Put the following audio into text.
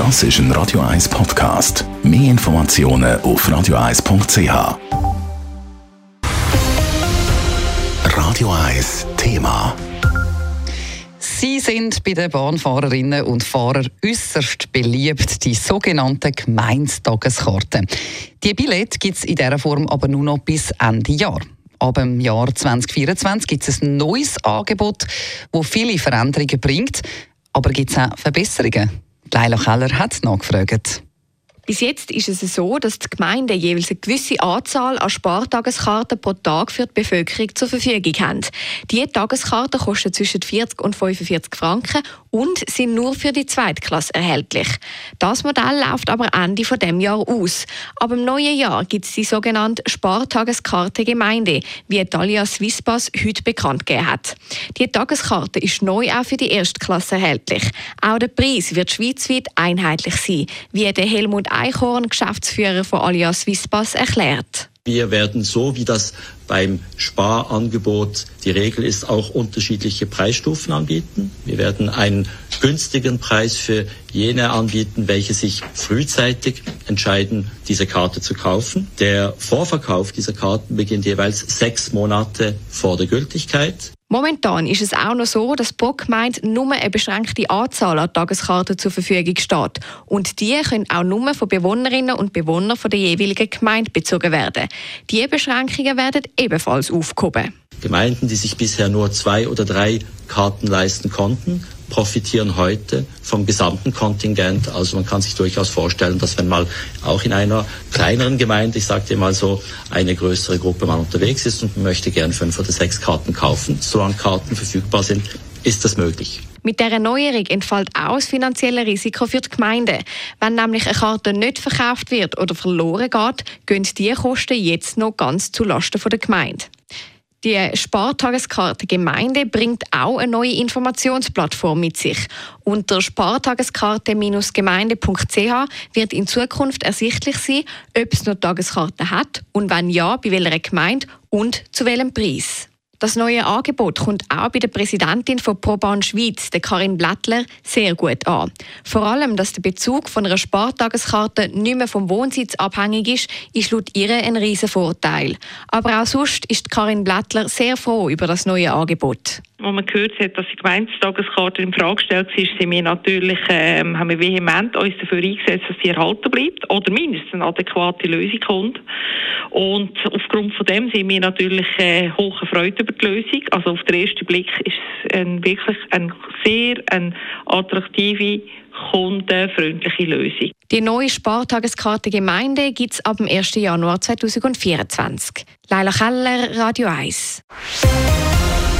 Das ist ein Radio 1 Podcast. Mehr Informationen auf radio1.ch. Radio 1 Thema. Sie sind bei den Bahnfahrerinnen und Fahrern äußerst beliebt, die sogenannten Gemeindetageskarten. Die Billette gibt es in dieser Form aber nur noch bis Ende Jahr. Ab dem Jahr 2024 gibt es ein neues Angebot, das viele Veränderungen bringt. Aber gibt es auch Verbesserungen? Leila Keller hat nachgefragt. Bis jetzt ist es so, dass die Gemeinden jeweils eine gewisse Anzahl an Spartageskarten pro Tag für die Bevölkerung zur Verfügung haben. Diese Tageskarten kosten zwischen 40 und 45 Franken und sind nur für die Zweitklasse erhältlich. Das Modell läuft aber Ende von dem Jahr aus. Ab dem neuen Jahr gibt es die sogenannte Spartageskarte Gemeinde, wie Talia Swisspass heute bekannt gegeben hat. Die Tageskarte ist neu auch für die Erstklasse erhältlich. Auch der Preis wird schweizweit einheitlich sein, wie der Helmut Eichhorn, Geschäftsführer von Alias Swisspass, erklärt. Wir werden so, wie das beim Sparangebot die Regel ist, auch unterschiedliche Preisstufen anbieten. Wir werden einen günstigen Preis für jene anbieten, welche sich frühzeitig entscheiden, diese Karte zu kaufen. Der Vorverkauf dieser Karten beginnt jeweils sechs Monate vor der Gültigkeit. Momentan ist es auch noch so, dass pro Gemeinde nur eine beschränkte Anzahl an Tageskarten zur Verfügung steht. Und die können auch nur von Bewohnerinnen und Bewohnern der jeweiligen Gemeinde bezogen werden. Diese Beschränkungen werden ebenfalls aufgehoben. Gemeinden, die sich bisher nur zwei oder drei Karten leisten konnten, profitieren heute vom gesamten Kontingent. Also man kann sich durchaus vorstellen, dass wenn mal auch in einer kleineren Gemeinde, ich sage dir mal so, eine größere Gruppe mal unterwegs ist und möchte gern fünf oder sechs Karten kaufen, solange Karten verfügbar sind, ist das möglich. Mit dieser Neuerung entfällt auch das finanzielle Risiko für die Gemeinde. Wenn nämlich eine Karte nicht verkauft wird oder verloren geht, gehen diese Kosten jetzt noch ganz zulasten der Gemeinde. Die Spartageskarte Gemeinde bringt auch eine neue Informationsplattform mit sich. Unter spartageskarte-gemeinde.ch wird in Zukunft ersichtlich sein, ob es noch Tageskarten hat und wenn ja, bei welcher Gemeinde und zu welchem Preis. Das neue Angebot kommt auch bei der Präsidentin von ProBahn Schweiz, der Karin Blättler, sehr gut an. Vor allem, dass der Bezug von einer Spartageskarte nicht mehr vom Wohnsitz abhängig ist, ist laut ihr ein riesen Vorteil. Aber auch sonst ist Karin Blättler sehr froh über das neue Angebot als man gehört hat, dass die Gemeindetageskarte in Frage gestellt ist, sind wir natürlich, ähm, haben wir vehement uns dafür eingesetzt, dass sie erhalten bleibt oder mindestens eine adäquate Lösung kommt. Und aufgrund von dem sind wir natürlich äh, hoch erfreut über die Lösung. Also auf den ersten Blick ist es ein, wirklich eine sehr eine attraktive kundenfreundliche Lösung. Die neue Spartageskarte Gemeinde gibt es ab dem 1. Januar 2024. Leila Keller, Radio 1.